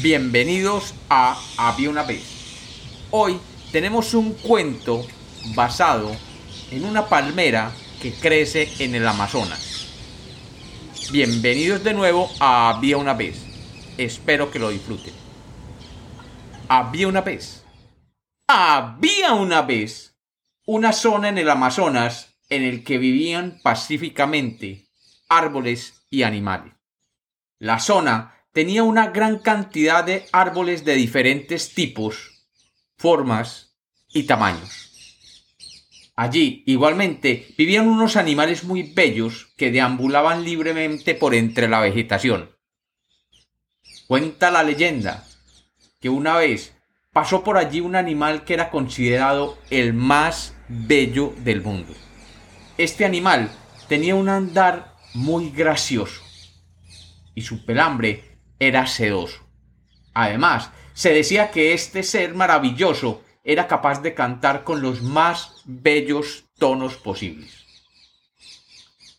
Bienvenidos a Había una vez. Hoy tenemos un cuento basado en una palmera que crece en el Amazonas. Bienvenidos de nuevo a Había una vez. Espero que lo disfruten. Había una vez. Había una vez una zona en el Amazonas en el que vivían pacíficamente árboles y animales. La zona tenía una gran cantidad de árboles de diferentes tipos, formas y tamaños. Allí, igualmente, vivían unos animales muy bellos que deambulaban libremente por entre la vegetación. Cuenta la leyenda que una vez pasó por allí un animal que era considerado el más bello del mundo. Este animal tenía un andar muy gracioso y su pelambre era sedoso. Además, se decía que este ser maravilloso era capaz de cantar con los más bellos tonos posibles.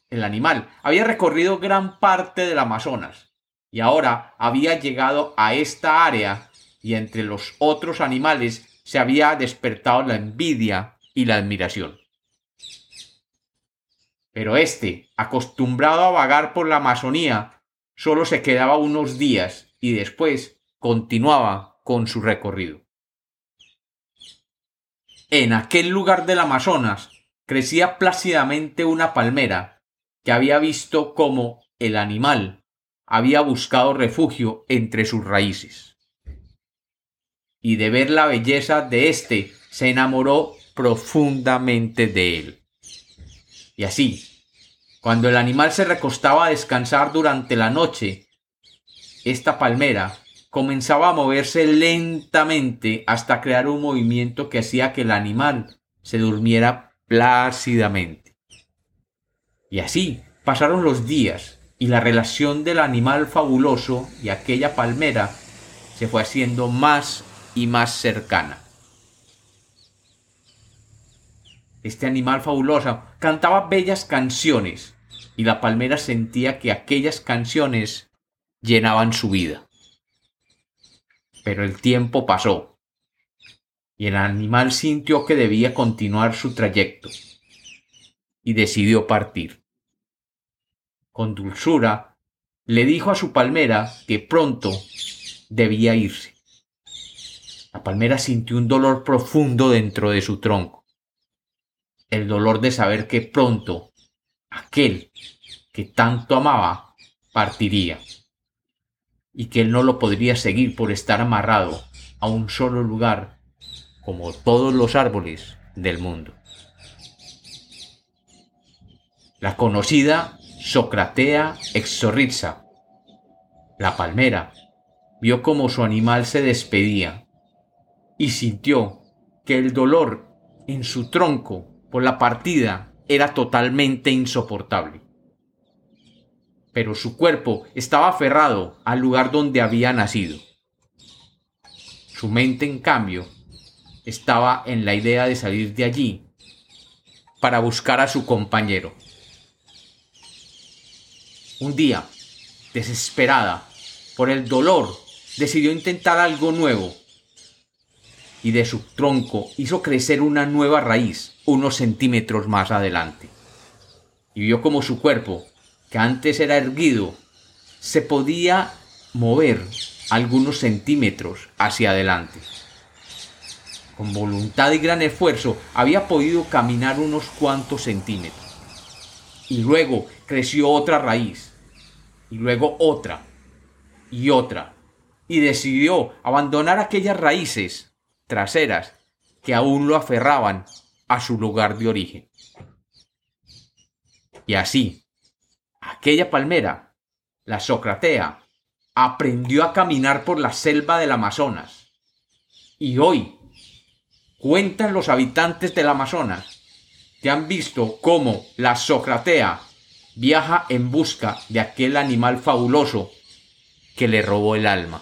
El animal había recorrido gran parte del Amazonas y ahora había llegado a esta área y entre los otros animales se había despertado la envidia y la admiración. Pero éste, acostumbrado a vagar por la Amazonía, solo se quedaba unos días y después continuaba con su recorrido. En aquel lugar del Amazonas crecía plácidamente una palmera que había visto cómo el animal había buscado refugio entre sus raíces. Y de ver la belleza de éste se enamoró profundamente de él. Y así, cuando el animal se recostaba a descansar durante la noche, esta palmera comenzaba a moverse lentamente hasta crear un movimiento que hacía que el animal se durmiera plácidamente. Y así pasaron los días y la relación del animal fabuloso y aquella palmera se fue haciendo más y más cercana. Este animal fabuloso cantaba bellas canciones y la palmera sentía que aquellas canciones llenaban su vida. Pero el tiempo pasó y el animal sintió que debía continuar su trayecto y decidió partir. Con dulzura le dijo a su palmera que pronto debía irse. La palmera sintió un dolor profundo dentro de su tronco el dolor de saber que pronto aquel que tanto amaba partiría y que él no lo podría seguir por estar amarrado a un solo lugar como todos los árboles del mundo. La conocida Socratea exorriza, la palmera, vio como su animal se despedía y sintió que el dolor en su tronco por la partida era totalmente insoportable. Pero su cuerpo estaba aferrado al lugar donde había nacido. Su mente, en cambio, estaba en la idea de salir de allí para buscar a su compañero. Un día, desesperada por el dolor, decidió intentar algo nuevo y de su tronco hizo crecer una nueva raíz unos centímetros más adelante. Y vio como su cuerpo, que antes era erguido, se podía mover algunos centímetros hacia adelante. Con voluntad y gran esfuerzo había podido caminar unos cuantos centímetros. Y luego creció otra raíz. Y luego otra. Y otra. Y decidió abandonar aquellas raíces traseras que aún lo aferraban a su lugar de origen. Y así, aquella palmera, la Socratea, aprendió a caminar por la selva del Amazonas. Y hoy, cuentan los habitantes del Amazonas que han visto cómo la Socratea viaja en busca de aquel animal fabuloso que le robó el alma.